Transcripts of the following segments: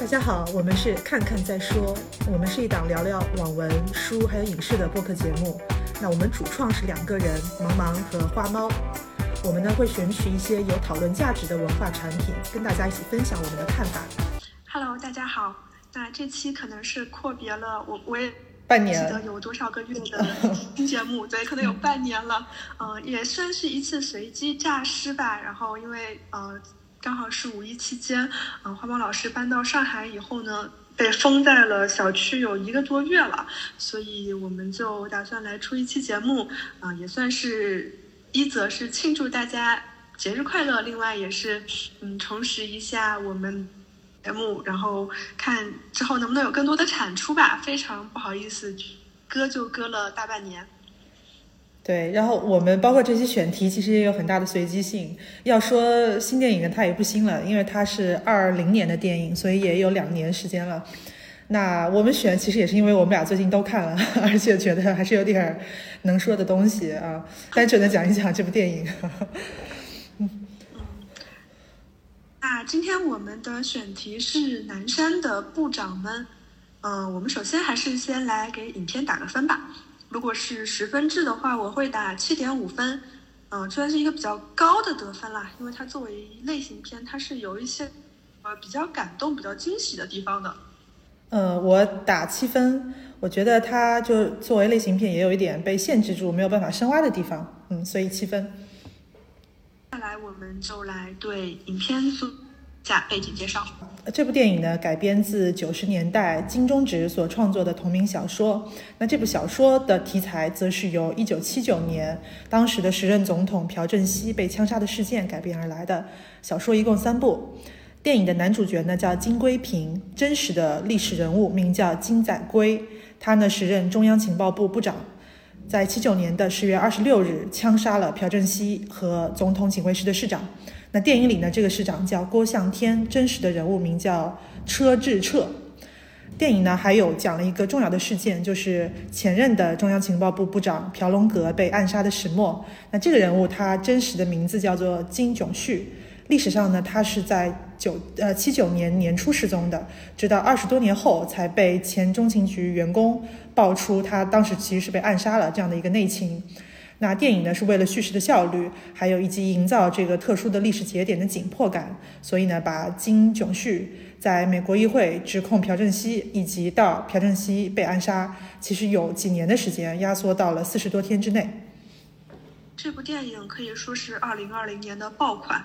大家好，我们是看看再说，我们是一档聊聊网文、书还有影视的播客节目。那我们主创是两个人，茫茫和花猫。我们呢会选取一些有讨论价值的文化产品，跟大家一起分享我们的看法。Hello，大家好。那这期可能是阔别了我，我也半年记得有多少个月的新 节目，对，可能有半年了。嗯，也算是一次随机诈尸吧。然后因为呃。刚好是五一期间，嗯，花猫老师搬到上海以后呢，被封在了小区有一个多月了，所以我们就打算来出一期节目，啊，也算是一则是庆祝大家节日快乐，另外也是嗯重拾一下我们节目，然后看之后能不能有更多的产出吧。非常不好意思，搁就搁了大半年。对，然后我们包括这些选题，其实也有很大的随机性。要说新电影呢，它也不新了，因为它是二零年的电影，所以也有两年时间了。那我们选其实也是因为我们俩最近都看了，而且觉得还是有点能说的东西啊，单纯的讲一讲这部电影。嗯，那今天我们的选题是南山的部长们。嗯，我们首先还是先来给影片打个分吧。如果是十分制的话，我会打七点五分，嗯，这算是一个比较高的得分啦，因为它作为类型片，它是有一些呃比较感动、比较惊喜的地方的。嗯，我打七分，我觉得它就作为类型片也有一点被限制住，没有办法深挖的地方，嗯，所以七分。接下来我们就来对影片做。下背景介绍。这部电影呢，改编自九十年代金钟植所创作的同名小说。那这部小说的题材，则是由一九七九年当时的时任总统朴正熙被枪杀的事件改编而来的。小说一共三部。电影的男主角呢叫金圭平，真实的历史人物名叫金载圭。他呢时任中央情报部部长，在七九年的十月二十六日枪杀了朴正熙和总统警卫室的市长。那电影里呢，这个市长叫郭向天，真实的人物名叫车志彻。电影呢还有讲了一个重要的事件，就是前任的中央情报部部长朴龙阁被暗杀的始末。那这个人物他真实的名字叫做金炯旭，历史上呢他是在九呃七九年年初失踪的，直到二十多年后才被前中情局员工爆出他当时其实是被暗杀了这样的一个内情。那电影呢，是为了叙事的效率，还有以及营造这个特殊的历史节点的紧迫感，所以呢，把金炯旭在美国议会指控朴正熙，以及到朴正熙被暗杀，其实有几年的时间压缩到了四十多天之内。这部电影可以说是二零二零年的爆款。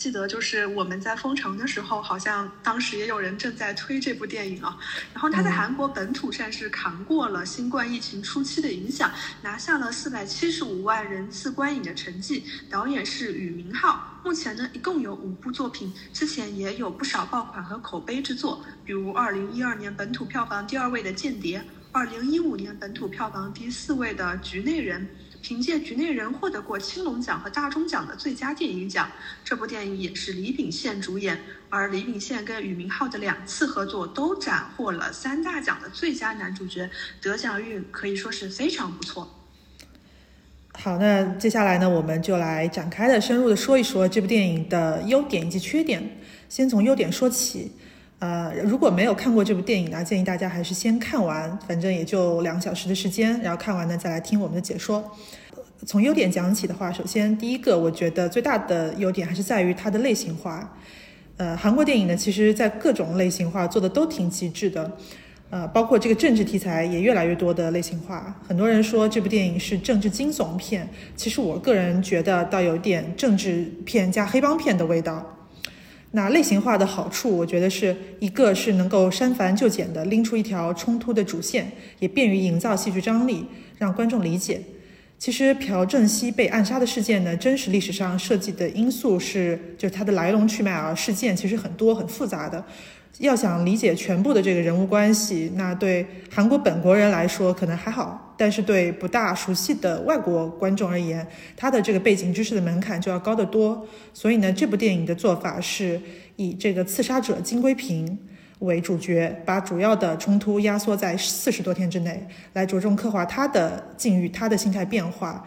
记得就是我们在封城的时候，好像当时也有人正在推这部电影啊。然后他在韩国本土算是扛过了新冠疫情初期的影响，拿下了四百七十五万人次观影的成绩。导演是禹明浩，目前呢一共有五部作品，之前也有不少爆款和口碑之作，比如二零一二年本土票房第二位的《间谍》，二零一五年本土票房第四位的《局内人》。凭借《局内人》获得过青龙奖和大钟奖的最佳电影奖。这部电影也是李秉宪主演，而李秉宪跟俞明浩的两次合作都斩获了三大奖的最佳男主角，得奖率可以说是非常不错。好，那接下来呢，我们就来展开的、深入的说一说这部电影的优点以及缺点。先从优点说起。呃，如果没有看过这部电影呢，建议大家还是先看完，反正也就两小时的时间，然后看完呢再来听我们的解说。从优点讲起的话，首先第一个，我觉得最大的优点还是在于它的类型化。呃，韩国电影呢，其实在各种类型化做的都挺极致的，呃，包括这个政治题材也越来越多的类型化。很多人说这部电影是政治惊悚片，其实我个人觉得倒有点政治片加黑帮片的味道。那类型化的好处，我觉得是一个是能够删繁就简的拎出一条冲突的主线，也便于营造戏剧张力，让观众理解。其实朴正熙被暗杀的事件呢，真实历史上涉及的因素是，就是它的来龙去脉啊，事件其实很多很复杂的。要想理解全部的这个人物关系，那对韩国本国人来说可能还好，但是对不大熟悉的外国观众而言，他的这个背景知识的门槛就要高得多。所以呢，这部电影的做法是以这个刺杀者金圭平为主角，把主要的冲突压缩在四十多天之内，来着重刻画他的境遇、他的心态变化。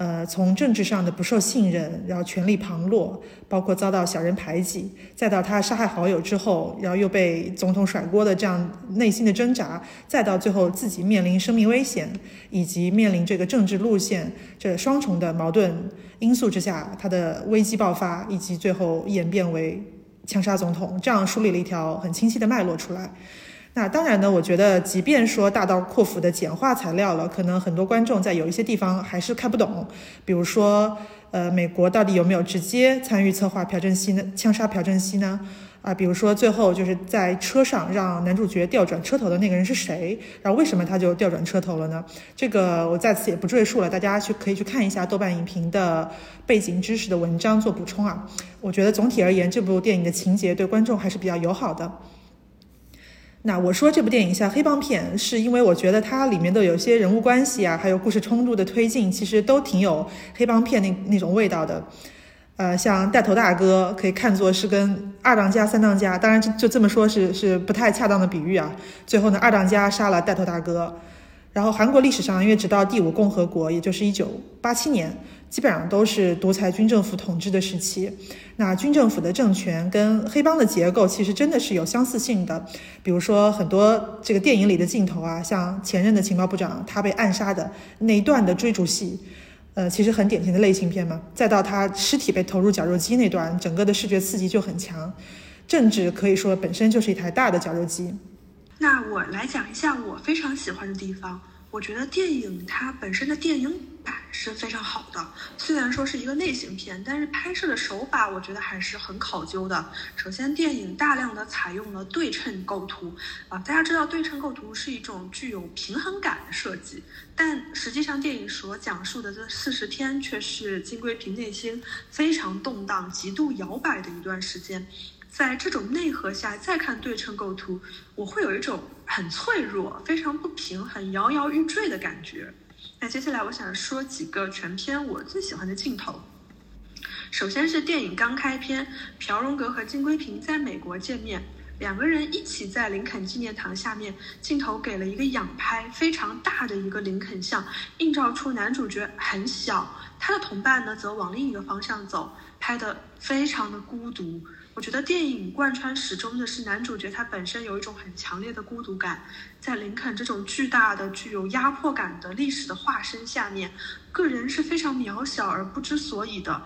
呃，从政治上的不受信任，然后权力旁落，包括遭到小人排挤，再到他杀害好友之后，然后又被总统甩锅的这样内心的挣扎，再到最后自己面临生命危险，以及面临这个政治路线这双重的矛盾因素之下，他的危机爆发，以及最后演变为枪杀总统，这样梳理了一条很清晰的脉络出来。那当然呢，我觉得即便说大刀阔斧的简化材料了，可能很多观众在有一些地方还是看不懂。比如说，呃，美国到底有没有直接参与策划朴正熙呢？枪杀朴正熙呢？啊，比如说最后就是在车上让男主角调转车头的那个人是谁？然后为什么他就调转车头了呢？这个我在此也不赘述了，大家去可以去看一下豆瓣影评的背景知识的文章做补充啊。我觉得总体而言，这部电影的情节对观众还是比较友好的。那我说这部电影像黑帮片，是因为我觉得它里面的有些人物关系啊，还有故事冲突的推进，其实都挺有黑帮片那那种味道的。呃，像带头大哥可以看作是跟二当家、三当家，当然就就这么说，是是不太恰当的比喻啊。最后呢，二当家杀了带头大哥。然后韩国历史上，因为直到第五共和国，也就是一九八七年。基本上都是独裁军政府统治的时期，那军政府的政权跟黑帮的结构其实真的是有相似性的。比如说很多这个电影里的镜头啊，像前任的情报部长他被暗杀的那一段的追逐戏，呃，其实很典型的类型片嘛。再到他尸体被投入绞肉机那段，整个的视觉刺激就很强。政治可以说本身就是一台大的绞肉机。那我来讲一下我非常喜欢的地方。我觉得电影它本身的电影版是非常好的，虽然说是一个类型片，但是拍摄的手法我觉得还是很考究的。首先，电影大量的采用了对称构图啊，大家知道对称构图是一种具有平衡感的设计，但实际上电影所讲述的这四十天却是金贵平内心非常动荡、极度摇摆的一段时间。在这种内核下再看对称构图，我会有一种很脆弱、非常不平衡、摇摇欲坠的感觉。那接下来我想说几个全片我最喜欢的镜头。首先是电影刚开篇，朴荣格和金圭平在美国见面，两个人一起在林肯纪念堂下面，镜头给了一个仰拍，非常大的一个林肯像，映照出男主角很小，他的同伴呢则往另一个方向走，拍的非常的孤独。我觉得电影贯穿始终的是男主角他本身有一种很强烈的孤独感，在林肯这种巨大的、具有压迫感的历史的化身下面，个人是非常渺小而不知所以的。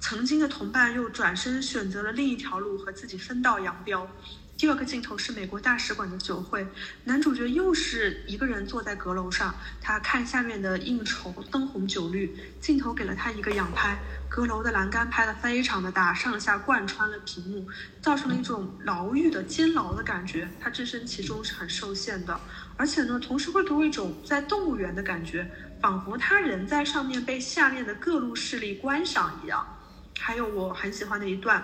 曾经的同伴又转身选择了另一条路，和自己分道扬镳。第二个镜头是美国大使馆的酒会，男主角又是一个人坐在阁楼上，他看下面的应酬灯红酒绿，镜头给了他一个仰拍，阁楼的栏杆拍得非常的大，上下贯穿了屏幕，造成了一种牢狱的监牢的感觉，他置身其中是很受限的，而且呢，同时会给我一种在动物园的感觉，仿佛他人在上面被下面的各路势力观赏一样。还有我很喜欢的一段。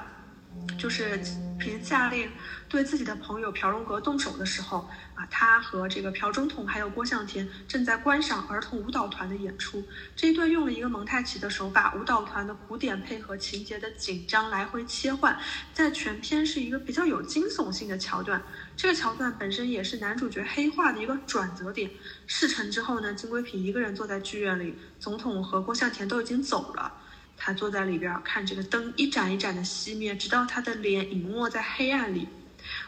就是凭下令对自己的朋友朴荣格动手的时候啊，他和这个朴总统还有郭向田正在观赏儿童舞蹈团的演出。这一段用了一个蒙太奇的手法，舞蹈团的鼓点配合情节的紧张来回切换，在全片是一个比较有惊悚性的桥段。这个桥段本身也是男主角黑化的一个转折点。事成之后呢，金圭平一个人坐在剧院里，总统和郭向田都已经走了。他坐在里边看这个灯一盏一盏的熄灭，直到他的脸隐没在黑暗里。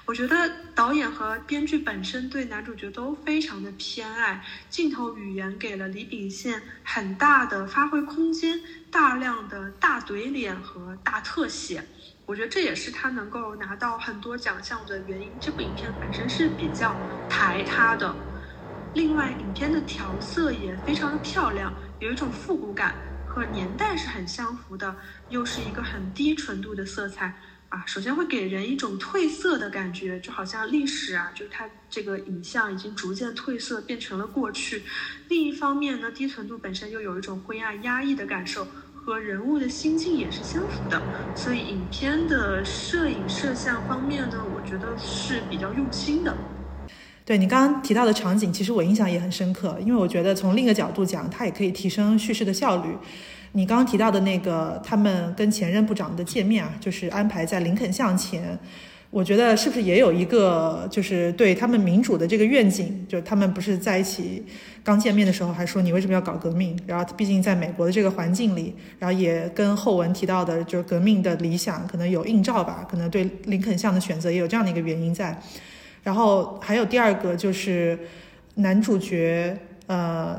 我觉得导演和编剧本身对男主角都非常的偏爱，镜头语言给了李秉宪很大的发挥空间，大量的大怼脸和大特写。我觉得这也是他能够拿到很多奖项的原因。这部影片本身是比较抬他的，另外影片的调色也非常的漂亮，有一种复古感。和年代是很相符的，又是一个很低纯度的色彩啊。首先会给人一种褪色的感觉，就好像历史啊，就是它这个影像已经逐渐褪色，变成了过去。另一方面呢，低纯度本身又有一种灰暗压抑的感受，和人物的心境也是相符的。所以影片的摄影摄像方面呢，我觉得是比较用心的。对你刚刚提到的场景，其实我印象也很深刻，因为我觉得从另一个角度讲，它也可以提升叙事的效率。你刚刚提到的那个他们跟前任部长的见面啊，就是安排在林肯巷前，我觉得是不是也有一个，就是对他们民主的这个愿景，就他们不是在一起刚见面的时候还说你为什么要搞革命？然后毕竟在美国的这个环境里，然后也跟后文提到的，就是革命的理想可能有映照吧，可能对林肯像的选择也有这样的一个原因在。然后还有第二个就是男主角呃。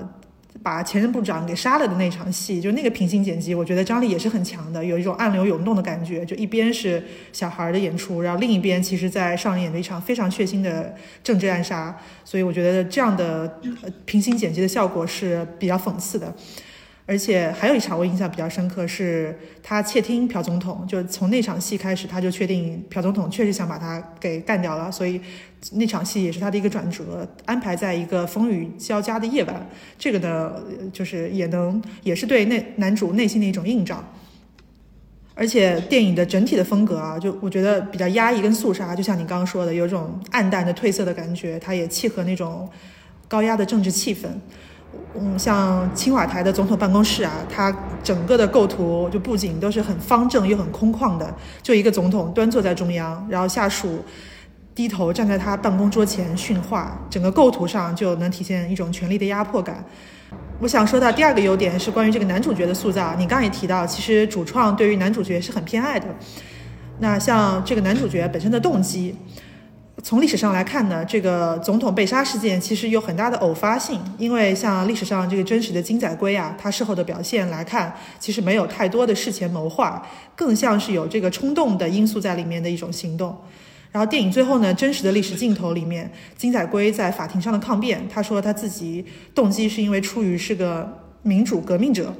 把前任部长给杀了的那场戏，就那个平行剪辑，我觉得张力也是很强的，有一种暗流涌动的感觉。就一边是小孩的演出，然后另一边其实在上演了一场非常血腥的政治暗杀，所以我觉得这样的平行剪辑的效果是比较讽刺的。而且还有一场我印象比较深刻，是他窃听朴总统，就从那场戏开始，他就确定朴总统确实想把他给干掉了，所以那场戏也是他的一个转折，安排在一个风雨交加的夜晚。这个呢，就是也能也是对那男主内心的一种映照。而且电影的整体的风格啊，就我觉得比较压抑跟肃杀，就像你刚刚说的，有种暗淡的褪色的感觉，它也契合那种高压的政治气氛。嗯，像青瓦台的总统办公室啊，它整个的构图就布景都是很方正又很空旷的，就一个总统端坐在中央，然后下属低头站在他办公桌前训话，整个构图上就能体现一种权力的压迫感。我想说到第二个优点是关于这个男主角的塑造，你刚刚也提到，其实主创对于男主角是很偏爱的。那像这个男主角本身的动机。从历史上来看呢，这个总统被杀事件其实有很大的偶发性，因为像历史上这个真实的金载圭啊，他事后的表现来看，其实没有太多的事前谋划，更像是有这个冲动的因素在里面的一种行动。然后电影最后呢，真实的历史镜头里面，金载圭在法庭上的抗辩，他说他自己动机是因为出于是个民主革命者，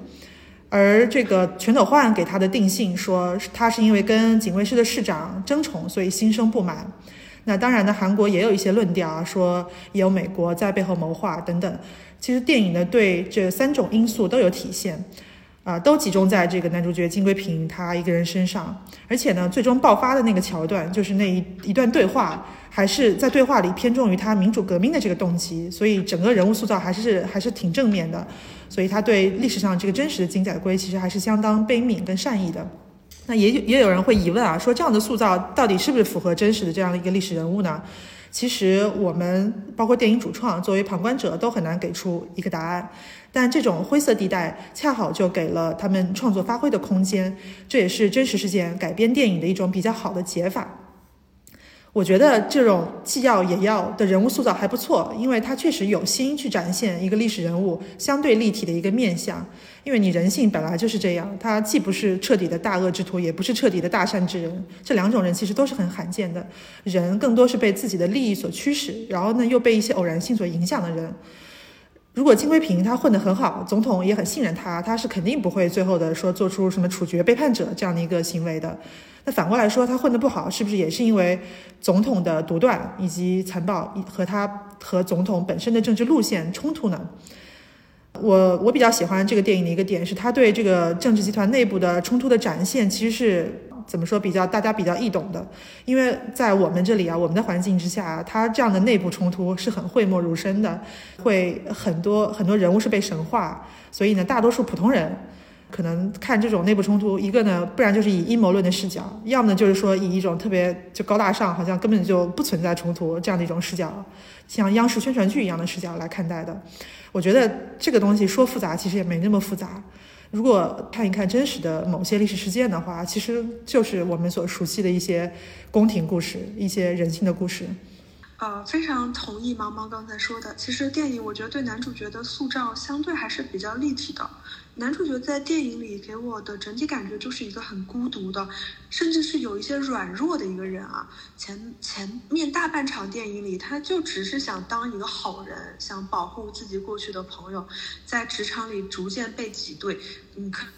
而这个全斗焕给他的定性说他是因为跟警卫室的市长争宠，所以心生不满。那当然呢，韩国也有一些论调啊，说也有美国在背后谋划等等。其实电影呢对这三种因素都有体现，啊，都集中在这个男主角金圭平他一个人身上。而且呢，最终爆发的那个桥段，就是那一一段对话，还是在对话里偏重于他民主革命的这个动机，所以整个人物塑造还是还是挺正面的。所以他对历史上这个真实的金载圭其实还是相当悲悯跟善意的。那也有也有人会疑问啊，说这样的塑造到底是不是符合真实的这样的一个历史人物呢？其实我们包括电影主创作为旁观者都很难给出一个答案，但这种灰色地带恰好就给了他们创作发挥的空间，这也是真实事件改编电影的一种比较好的解法。我觉得这种既要也要的人物塑造还不错，因为他确实有心去展现一个历史人物相对立体的一个面相。因为你人性本来就是这样，他既不是彻底的大恶之徒，也不是彻底的大善之人，这两种人其实都是很罕见的。人更多是被自己的利益所驱使，然后呢又被一些偶然性所影响的人。如果金辉平他混得很好，总统也很信任他，他是肯定不会最后的说做出什么处决背叛者这样的一个行为的。那反过来说，他混得不好，是不是也是因为总统的独断以及残暴和他和总统本身的政治路线冲突呢？我我比较喜欢这个电影的一个点是，他对这个政治集团内部的冲突的展现，其实是怎么说比较大家比较易懂的。因为在我们这里啊，我们的环境之下，他这样的内部冲突是很讳莫如深的，会很多很多人物是被神化，所以呢，大多数普通人可能看这种内部冲突，一个呢，不然就是以阴谋论的视角，要么呢就是说以一种特别就高大上，好像根本就不存在冲突这样的一种视角，像央视宣传剧一样的视角来看待的。我觉得这个东西说复杂，其实也没那么复杂。如果看一看真实的某些历史事件的话，其实就是我们所熟悉的一些宫廷故事，一些人性的故事。呃，非常同意毛毛刚才说的。其实电影我觉得对男主角的塑造相对还是比较立体的。男主角在电影里给我的整体感觉就是一个很孤独的，甚至是有一些软弱的一个人啊。前前面大半场电影里，他就只是想当一个好人，想保护自己过去的朋友，在职场里逐渐被挤兑。你看，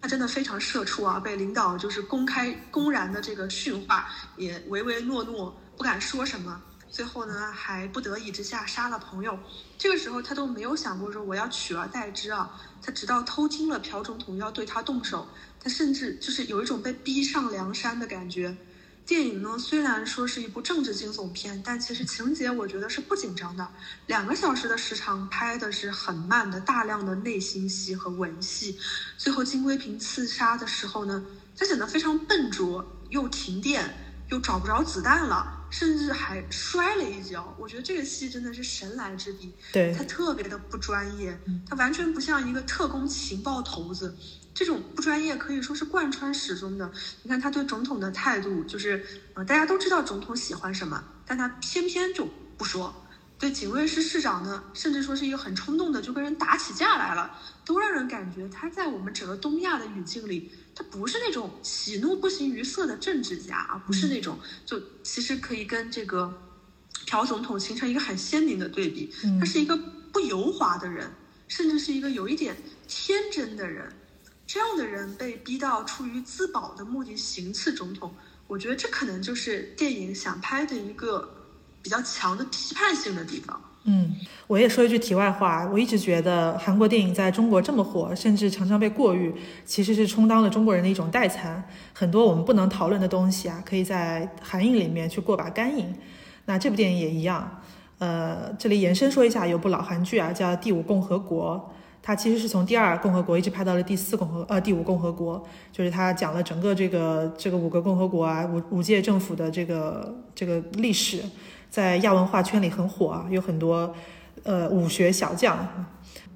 他真的非常社畜啊，被领导就是公开公然的这个训话，也唯唯诺诺，不敢说什么。最后呢，还不得已之下杀了朋友。这个时候他都没有想过说我要取而代之啊。他直到偷听了朴总统要对他动手，他甚至就是有一种被逼上梁山的感觉。电影呢虽然说是一部政治惊悚片，但其实情节我觉得是不紧张的。两个小时的时长拍的是很慢的，大量的内心戏和文戏。最后金龟平刺杀的时候呢，他显得非常笨拙，又停电。又找不着子弹了，甚至还摔了一跤。我觉得这个戏真的是神来之笔，对他特别的不专业，他完全不像一个特工情报头子。这种不专业可以说是贯穿始终的。你看他对总统的态度，就是呃，大家都知道总统喜欢什么，但他偏偏就不说。对警卫室室长呢，甚至说是一个很冲动的，就跟人打起架来了，都让人感觉他在我们整个东亚的语境里，他不是那种喜怒不形于色的政治家啊，不是那种就其实可以跟这个朴总统形成一个很鲜明的对比。他是一个不油滑的人，甚至是一个有一点天真的人。这样的人被逼到出于自保的目的行刺总统，我觉得这可能就是电影想拍的一个。比较强的批判性的地方。嗯，我也说一句题外话，我一直觉得韩国电影在中国这么火，甚至常常被过誉，其实是充当了中国人的一种代餐。很多我们不能讨论的东西啊，可以在韩影里面去过把干瘾。那这部电影也一样。呃，这里延伸说一下，有部老韩剧啊，叫《第五共和国》，它其实是从第二共和国一直拍到了第四共和呃第五共和国，就是它讲了整个这个这个五个共和国啊五五届政府的这个这个历史。在亚文化圈里很火啊，有很多呃武学小将，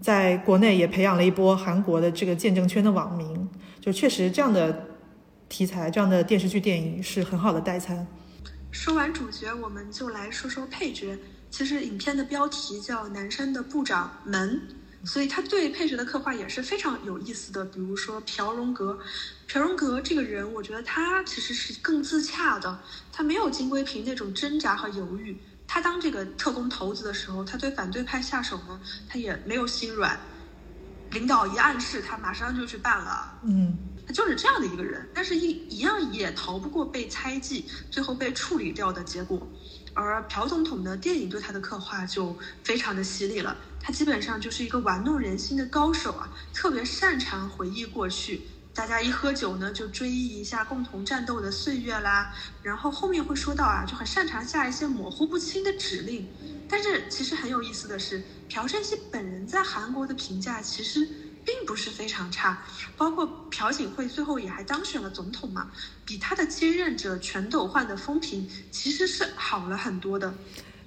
在国内也培养了一波韩国的这个见证圈的网民。就确实这样的题材，这样的电视剧、电影是很好的代餐。说完主角，我们就来说说配角。其实影片的标题叫《南山的部长们》。所以他对配角的刻画也是非常有意思的，比如说朴荣格，朴荣格这个人，我觉得他其实是更自洽的，他没有金龟平那种挣扎和犹豫。他当这个特工头子的时候，他对反对派下手呢，他也没有心软，领导一暗示，他马上就去办了。嗯，他就是这样的一个人，但是一一样也逃不过被猜忌，最后被处理掉的结果。而朴总统的电影对他的刻画就非常的犀利了，他基本上就是一个玩弄人心的高手啊，特别擅长回忆过去。大家一喝酒呢，就追忆一下共同战斗的岁月啦。然后后面会说到啊，就很擅长下一些模糊不清的指令。但是其实很有意思的是，朴正熙本人在韩国的评价其实。并不是非常差，包括朴槿惠最后也还当选了总统嘛，比他的接任者全斗焕的风评其实是好了很多的。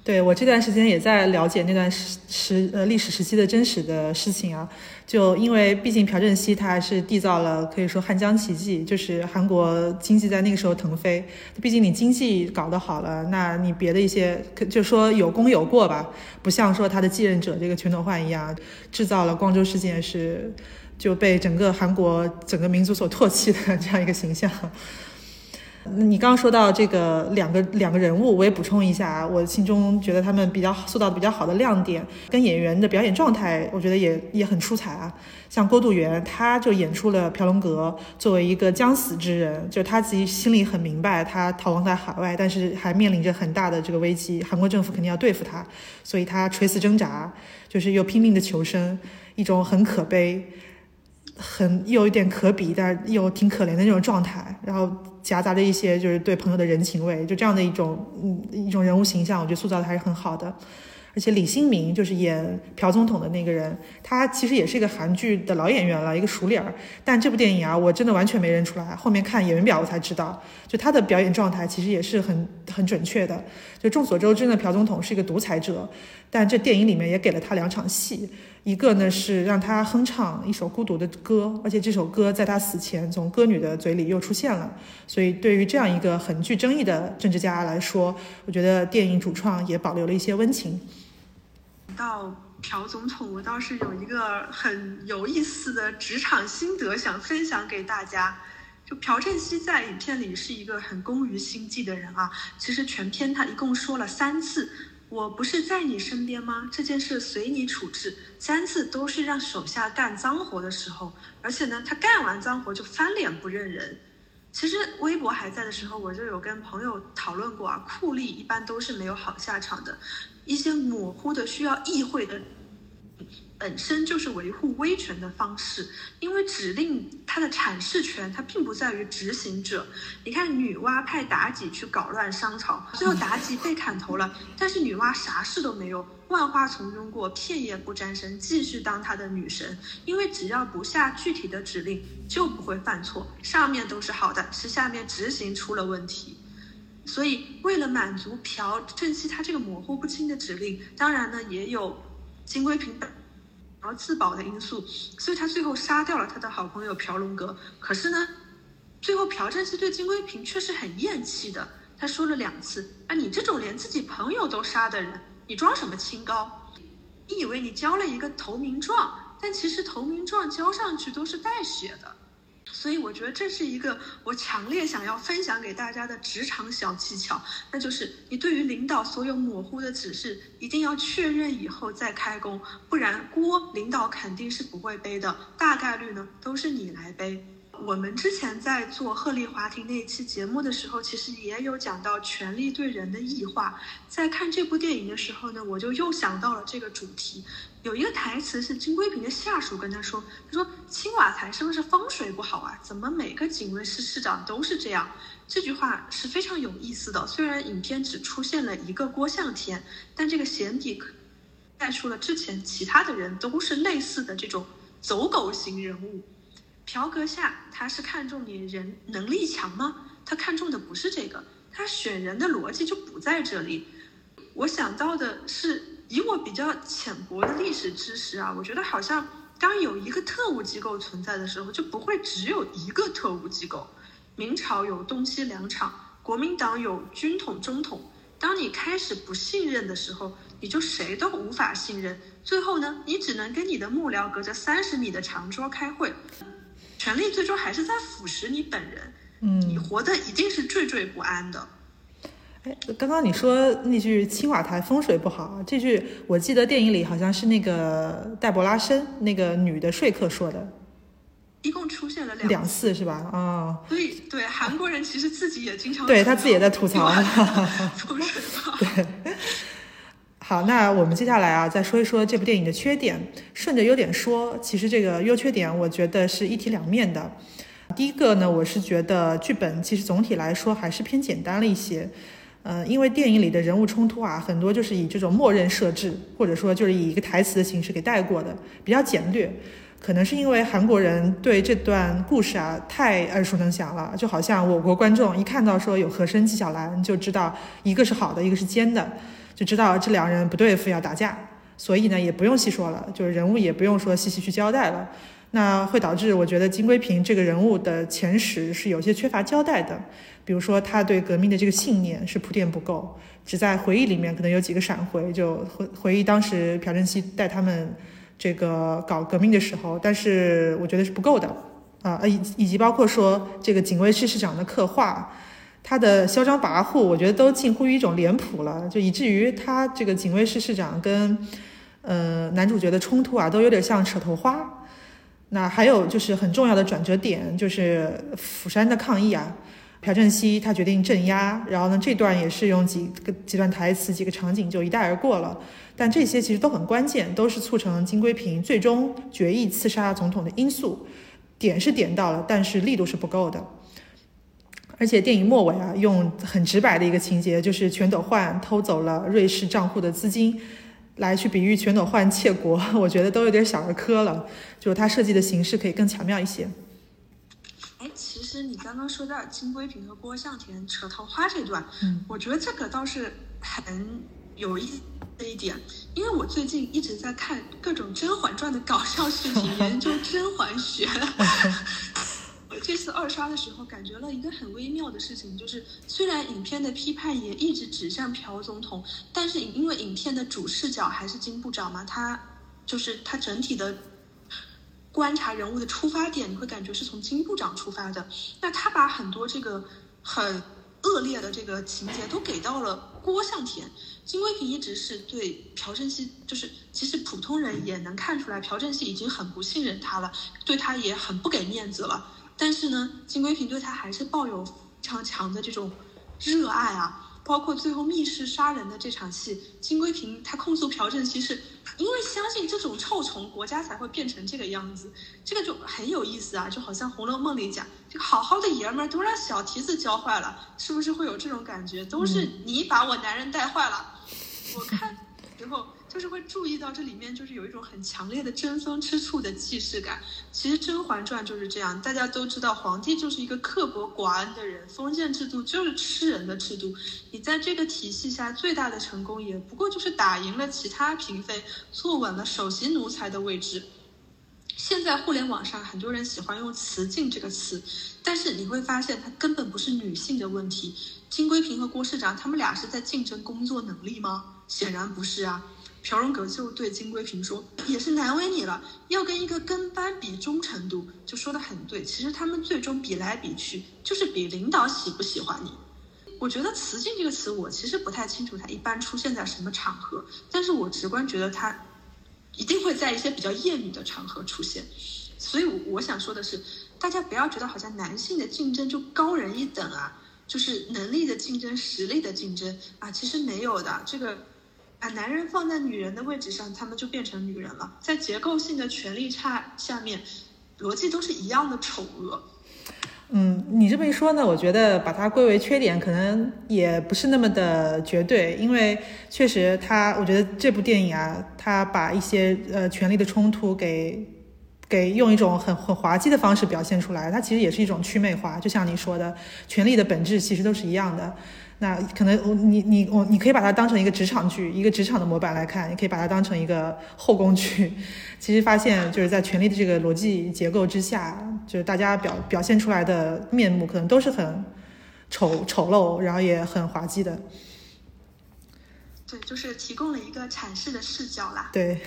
对我这段时间也在了解那段时时呃历史时期的真实的事情啊，就因为毕竟朴正熙他还是缔造了可以说汉江奇迹，就是韩国经济在那个时候腾飞。毕竟你经济搞得好了，那你别的一些就说有功有过吧，不像说他的继任者这个全斗焕一样，制造了光州事件是就被整个韩国整个民族所唾弃的这样一个形象。你刚刚说到这个两个两个人物，我也补充一下，我心中觉得他们比较塑造的比较好的亮点，跟演员的表演状态，我觉得也也很出彩啊。像郭度元，他就演出了朴龙格作为一个将死之人，就他自己心里很明白，他逃亡在海外，但是还面临着很大的这个危机，韩国政府肯定要对付他，所以他垂死挣扎，就是又拼命的求生，一种很可悲。很又有点可比，但又挺可怜的那种状态，然后夹杂着一些就是对朋友的人情味，就这样的一种嗯一种人物形象，我觉得塑造的还是很好的。而且李新民就是演朴总统的那个人，他其实也是一个韩剧的老演员了，一个熟脸儿。但这部电影啊，我真的完全没认出来。后面看演员表我才知道，就他的表演状态其实也是很很准确的。就众所周知呢，朴总统是一个独裁者，但这电影里面也给了他两场戏，一个呢是让他哼唱一首孤独的歌，而且这首歌在他死前从歌女的嘴里又出现了。所以对于这样一个很具争议的政治家来说，我觉得电影主创也保留了一些温情。到朴总统，我倒是有一个很有意思的职场心得想分享给大家。就朴正熙在影片里是一个很工于心计的人啊。其实全片他一共说了三次：“我不是在你身边吗？这件事随你处置。”三次都是让手下干脏活的时候，而且呢，他干完脏活就翻脸不认人。其实微博还在的时候，我就有跟朋友讨论过啊，酷吏一般都是没有好下场的。一些模糊的需要意会的，本身就是维护威权的方式。因为指令它的阐释权，它并不在于执行者。你看，女娲派妲己去搞乱商朝，最后妲己被砍头了，但是女娲啥事都没有，万花丛中过，片叶不沾身，继续当她的女神。因为只要不下具体的指令，就不会犯错。上面都是好的，是下面执行出了问题。所以为了满足朴正熙他这个模糊不清的指令，当然呢也有金龟平然后自保的因素，所以他最后杀掉了他的好朋友朴龙阁。可是呢，最后朴正熙对金圭平却是很厌弃的。他说了两次：“啊，你这种连自己朋友都杀的人，你装什么清高？你以为你交了一个投名状，但其实投名状交上去都是带血的。”所以我觉得这是一个我强烈想要分享给大家的职场小技巧，那就是你对于领导所有模糊的指示，一定要确认以后再开工，不然锅领导肯定是不会背的，大概率呢都是你来背。我们之前在做鹤唳华亭那一期节目的时候，其实也有讲到权力对人的异化。在看这部电影的时候呢，我就又想到了这个主题。有一个台词是金龟平的下属跟他说：“他说青瓦台是不是风水不好啊？怎么每个警卫室室长都是这样？”这句话是非常有意思的。虽然影片只出现了一个郭向天，但这个闲底带出了之前其他的人都是类似的这种走狗型人物。朴阁下他是看重你人能力强吗？他看重的不是这个，他选人的逻辑就不在这里。我想到的是，以我比较浅薄的历史知识啊，我觉得好像当有一个特务机构存在的时候，就不会只有一个特务机构。明朝有东西两场，国民党有军统、中统。当你开始不信任的时候，你就谁都无法信任。最后呢，你只能跟你的幕僚隔着三十米的长桌开会。权力最终还是在腐蚀你本人，嗯，你活的一定是惴惴不安的。哎，刚刚你说那句青瓦台风水不好，这句我记得电影里好像是那个黛博拉申那个女的说客说的，一共出现了两两次是吧？啊，所以对韩国人其实自己也经常对他自己也在吐槽风水不好。对。好，那我们接下来啊，再说一说这部电影的缺点。顺着优点说，其实这个优缺点，我觉得是一体两面的。第一个呢，我是觉得剧本其实总体来说还是偏简单了一些。呃，因为电影里的人物冲突啊，很多就是以这种默认设置，或者说就是以一个台词的形式给带过的，比较简略。可能是因为韩国人对这段故事啊太耳熟能详了，就好像我国观众一看到说有和珅、纪晓岚，就知道一个是好的，一个是奸的。就知道这两人不对付要打架，所以呢也不用细说了，就是人物也不用说细细去交代了，那会导致我觉得金龟平这个人物的前史是有些缺乏交代的，比如说他对革命的这个信念是铺垫不够，只在回忆里面可能有几个闪回，就回回忆当时朴正熙带他们这个搞革命的时候，但是我觉得是不够的。啊，以以及包括说这个警卫室室长的刻画。他的嚣张跋扈，我觉得都近乎于一种脸谱了，就以至于他这个警卫室室长跟，呃，男主角的冲突啊，都有点像扯头花。那还有就是很重要的转折点，就是釜山的抗议啊，朴正熙他决定镇压，然后呢，这段也是用几个几段台词、几个场景就一带而过了。但这些其实都很关键，都是促成金圭平最终决议刺杀总统的因素。点是点到了，但是力度是不够的。而且电影末尾啊，用很直白的一个情节，就是全斗焕偷走了瑞士账户的资金，来去比喻全斗焕窃国，我觉得都有点小儿科了。就是他设计的形式可以更巧妙一些。哎，其实你刚刚说到金龟平和郭向田扯桃花这段，嗯，我觉得这个倒是很有意思的一点，因为我最近一直在看各种《甄嬛传》的搞笑视频，研究甄嬛学。这次二刷的时候，感觉了一个很微妙的事情，就是虽然影片的批判也一直指向朴总统，但是因为影片的主视角还是金部长嘛，他就是他整体的观察人物的出发点，你会感觉是从金部长出发的。那他把很多这个很恶劣的这个情节都给到了郭向田，金龟平一直是对朴正熙，就是其实普通人也能看出来，朴正熙已经很不信任他了，对他也很不给面子了。但是呢，金龟平对他还是抱有非常强的这种热爱啊。包括最后密室杀人的这场戏，金龟平他控诉朴正熙是因为相信这种臭虫，国家才会变成这个样子。这个就很有意思啊，就好像《红楼梦》里讲，这个好好的爷们儿都让小蹄子教坏了，是不是会有这种感觉？都是你把我男人带坏了。我看之后。就是会注意到这里面就是有一种很强烈的争风吃醋的既视感。其实《甄嬛传》就是这样，大家都知道皇帝就是一个刻薄寡恩的人，封建制度就是吃人的制度。你在这个体系下最大的成功也不过就是打赢了其他嫔妃，坐稳了首席奴才的位置。现在互联网上很多人喜欢用“雌竞”这个词，但是你会发现它根本不是女性的问题。金龟嫔和郭市长他们俩是在竞争工作能力吗？显然不是啊。朴荣阁就对金圭平说：“也是难为你了，要跟一个跟班比忠诚度，就说的很对。其实他们最终比来比去，就是比领导喜不喜欢你。我觉得‘雌竞’这个词，我其实不太清楚它一般出现在什么场合，但是我直观觉得它。”一定会在一些比较艳女的场合出现，所以我想说的是，大家不要觉得好像男性的竞争就高人一等啊，就是能力的竞争、实力的竞争啊，其实没有的。这个把男人放在女人的位置上，他们就变成女人了。在结构性的权力差下面，逻辑都是一样的丑恶。嗯，你这么一说呢，我觉得把它归为缺点，可能也不是那么的绝对，因为确实它，我觉得这部电影啊，它把一些呃权力的冲突给给用一种很很滑稽的方式表现出来，它其实也是一种祛魅化，就像你说的，权力的本质其实都是一样的。那可能我你你我你可以把它当成一个职场剧，一个职场的模板来看，也可以把它当成一个后宫剧。其实发现就是在权力的这个逻辑结构之下，就是大家表表现出来的面目可能都是很丑丑陋，然后也很滑稽的。对，就是提供了一个阐释的视角啦。对。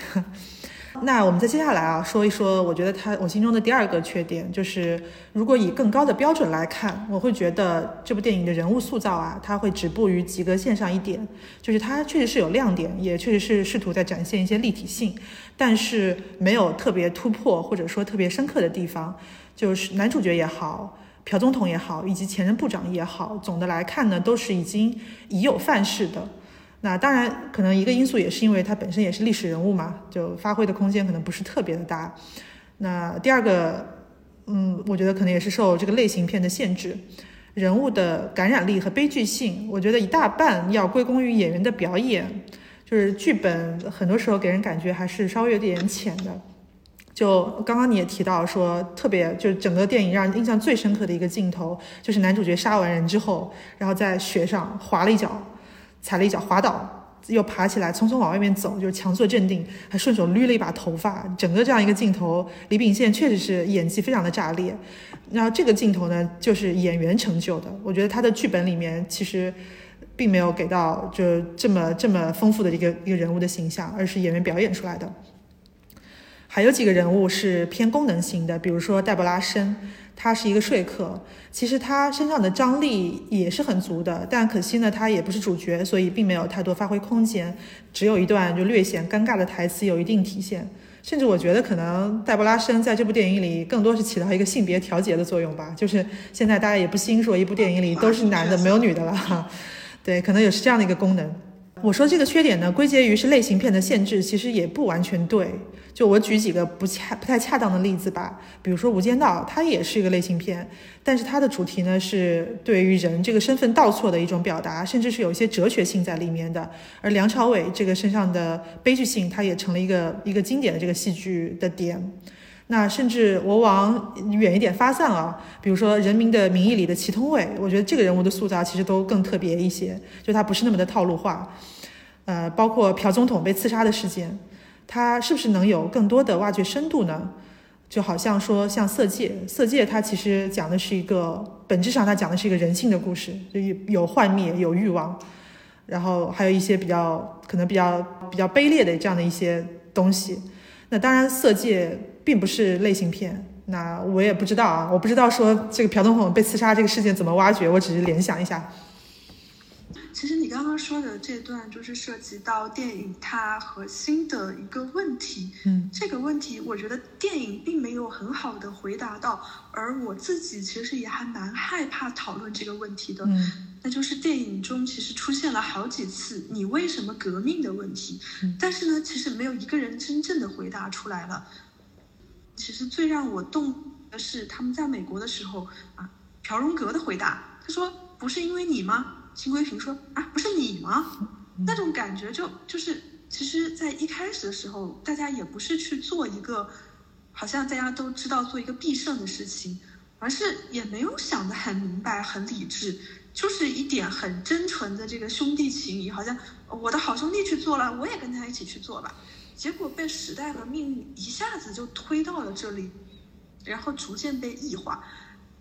那我们再接下来啊，说一说，我觉得他我心中的第二个缺点就是，如果以更高的标准来看，我会觉得这部电影的人物塑造啊，它会止步于及格线上一点，就是它确实是有亮点，也确实是试图在展现一些立体性，但是没有特别突破或者说特别深刻的地方。就是男主角也好，朴总统也好，以及前任部长也好，总的来看呢，都是已经已有范式的。那当然，可能一个因素也是因为它本身也是历史人物嘛，就发挥的空间可能不是特别的大。那第二个，嗯，我觉得可能也是受这个类型片的限制，人物的感染力和悲剧性，我觉得一大半要归功于演员的表演，就是剧本很多时候给人感觉还是稍微有点浅的。就刚刚你也提到说，特别就是整个电影让人印象最深刻的一个镜头，就是男主角杀完人之后，然后在雪上滑了一脚。踩了一脚滑倒，又爬起来，匆匆往外面走，就是强作镇定，还顺手捋了一把头发。整个这样一个镜头，李秉宪确实是演技非常的炸裂。然后这个镜头呢，就是演员成就的。我觉得他的剧本里面其实并没有给到就这么这么丰富的一个一个人物的形象，而是演员表演出来的。还有几个人物是偏功能型的，比如说黛博拉申。他是一个说客，其实他身上的张力也是很足的，但可惜呢，他也不是主角，所以并没有太多发挥空间，只有一段就略显尴尬的台词有一定体现。甚至我觉得可能黛博拉申在这部电影里更多是起到一个性别调节的作用吧，就是现在大家也不兴说一部电影里都是男的没有女的了，对，可能也是这样的一个功能。我说这个缺点呢，归结于是类型片的限制，其实也不完全对。就我举几个不恰不太恰当的例子吧，比如说《无间道》，它也是一个类型片，但是它的主题呢是对于人这个身份倒错的一种表达，甚至是有一些哲学性在里面的。而梁朝伟这个身上的悲剧性，它也成了一个一个经典的这个戏剧的点。那甚至我往远一点发散啊，比如说《人民的名义》里的祁同伟，我觉得这个人物的塑造其实都更特别一些，就他不是那么的套路化。呃，包括朴总统被刺杀的事件，他是不是能有更多的挖掘深度呢？就好像说像《色戒》，《色戒》它其实讲的是一个本质上它讲的是一个人性的故事，就有幻灭，有欲望，然后还有一些比较可能比较比较卑劣的这样的一些东西。那当然，《色戒》。并不是类型片，那我也不知道啊，我不知道说这个朴东红被刺杀这个事件怎么挖掘，我只是联想一下。其实你刚刚说的这段，就是涉及到电影它核心的一个问题。嗯，这个问题我觉得电影并没有很好的回答到，而我自己其实也还蛮害怕讨论这个问题的。嗯，那就是电影中其实出现了好几次“你为什么革命”的问题，但是呢，其实没有一个人真正的回答出来了。其实最让我动的是他们在美国的时候啊，朴荣格的回答，他说：“不是因为你吗？”金龟平说：“啊，不是你吗？”那种感觉就就是其实，在一开始的时候，大家也不是去做一个，好像大家都知道做一个必胜的事情，而是也没有想得很明白、很理智，就是一点很真纯的这个兄弟情谊，好像我的好兄弟去做了，我也跟他一起去做吧。结果被时代和命运一下子就推到了这里，然后逐渐被异化。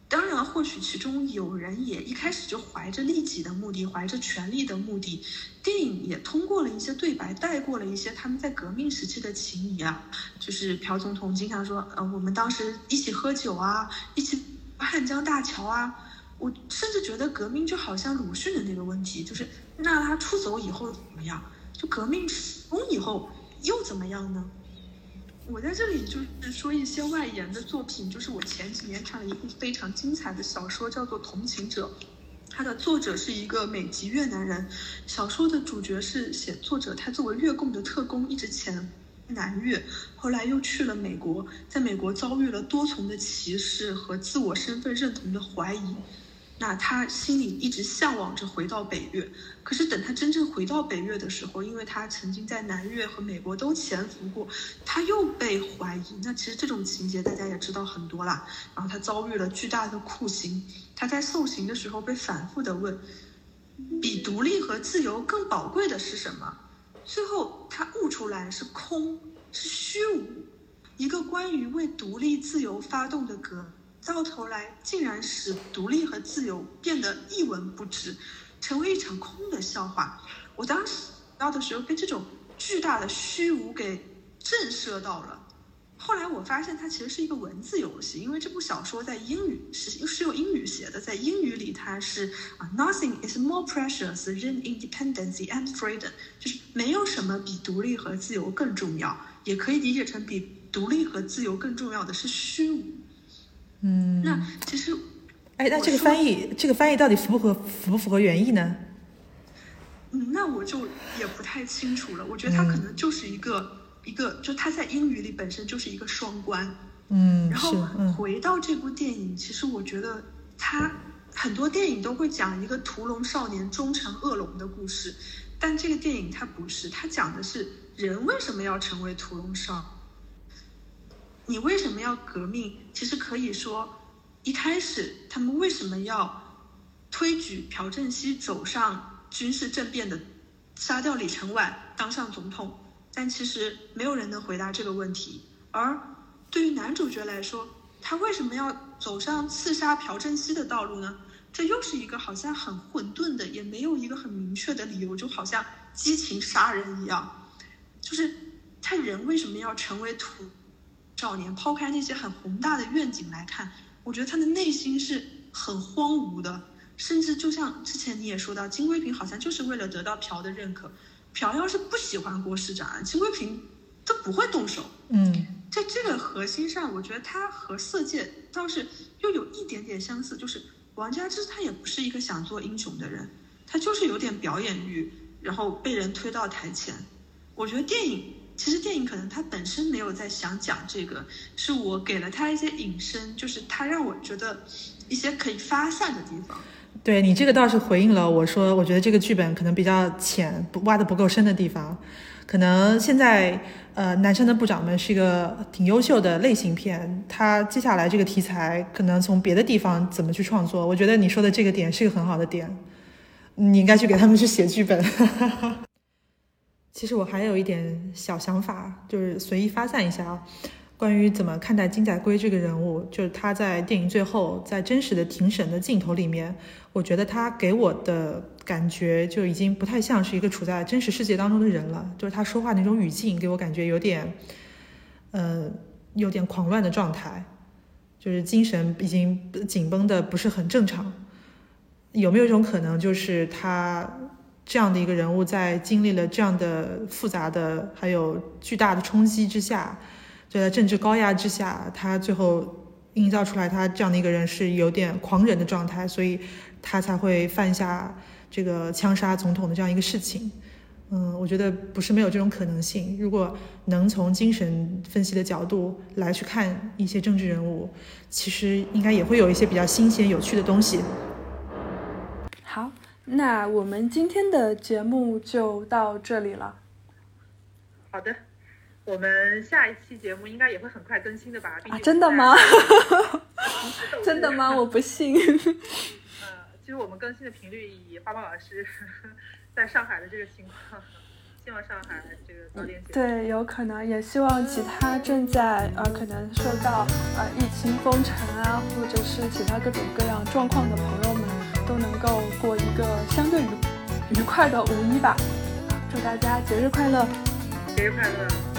当然，或许其中有人也一开始就怀着利己的目的，怀着权力的目的。电影也通过了一些对白带过了一些他们在革命时期的情谊啊，就是朴总统经常说，呃，我们当时一起喝酒啊，一起汉江大桥啊。我甚至觉得革命就好像鲁迅的那个问题，就是那他出走以后怎么样？就革命成功以后。又怎么样呢？我在这里就是说一些外延的作品，就是我前几年看了一部非常精彩的小说，叫做《同情者》，它的作者是一个美籍越南人。小说的主角是写作者，他作为越共的特工一直潜南越，后来又去了美国，在美国遭遇了多重的歧视和自我身份认同的怀疑。那他心里一直向往着回到北越，可是等他真正回到北越的时候，因为他曾经在南越和美国都潜伏过，他又被怀疑。那其实这种情节大家也知道很多啦。然后他遭遇了巨大的酷刑，他在受刑的时候被反复的问，比独立和自由更宝贵的是什么？最后他悟出来是空，是虚无，一个关于为独立自由发动的歌。到头来，竟然使独立和自由变得一文不值，成为一场空的笑话。我当时到的时候，被这种巨大的虚无给震慑到了。后来我发现，它其实是一个文字游戏，因为这部小说在英语是是用英语写的，在英语里它是啊，Nothing is more precious than independence and freedom，就是没有什么比独立和自由更重要，也可以理解成比独立和自由更重要的是虚无。嗯，那其实，哎，那这个翻译，这个翻译到底符不符合符不符合原意呢？嗯，那我就也不太清楚了。我觉得它可能就是一个一个，就它在英语里本身就是一个双关。嗯，然后回到这部电影，其实我觉得它很多电影都会讲一个屠龙少年终成恶龙的故事，但这个电影它不是，它讲的是人为什么要成为屠龙少。你为什么要革命？其实可以说，一开始他们为什么要推举朴正熙走上军事政变的，杀掉李承晚当上总统？但其实没有人能回答这个问题。而对于男主角来说，他为什么要走上刺杀朴正熙的道路呢？这又是一个好像很混沌的，也没有一个很明确的理由，就好像激情杀人一样。就是他人为什么要成为土？少年抛开那些很宏大的愿景来看，我觉得他的内心是很荒芜的，甚至就像之前你也说到，金贵平好像就是为了得到朴的认可。朴要是不喜欢郭市长，金贵平都不会动手。嗯，在这个核心上，我觉得他和色戒倒是又有一点点相似，就是王家之他也不是一个想做英雄的人，他就是有点表演欲，然后被人推到台前。我觉得电影。其实电影可能它本身没有在想讲这个，是我给了他一些引申，就是他让我觉得一些可以发散的地方。对你这个倒是回应了我说，我觉得这个剧本可能比较浅，不挖的不够深的地方。可能现在呃，男生的部长们是一个挺优秀的类型片，他接下来这个题材可能从别的地方怎么去创作，我觉得你说的这个点是一个很好的点，你应该去给他们去写剧本。其实我还有一点小想法，就是随意发散一下啊。关于怎么看待金载圭这个人物，就是他在电影最后，在真实的庭审的镜头里面，我觉得他给我的感觉就已经不太像是一个处在真实世界当中的人了。就是他说话那种语境，给我感觉有点，呃，有点狂乱的状态，就是精神已经紧绷的不是很正常。有没有一种可能，就是他？这样的一个人物，在经历了这样的复杂的还有巨大的冲击之下，就在政治高压之下，他最后营造出来他这样的一个人是有点狂人的状态，所以他才会犯下这个枪杀总统的这样一个事情。嗯，我觉得不是没有这种可能性。如果能从精神分析的角度来去看一些政治人物，其实应该也会有一些比较新鲜有趣的东西。好。那我们今天的节目就到这里了。好的，我们下一期节目应该也会很快更新的吧？啊，真的吗？真的吗？我不信。呃，其实我们更新的频率以花花老师在上海的这个情况。希望上海这个早点对，有可能，也希望其他正在呃可能受到呃疫情封城啊，或者是其他各种各样状况的朋友们，都能够过一个相对愉愉快的五一吧。祝大家节日快乐！节日快乐！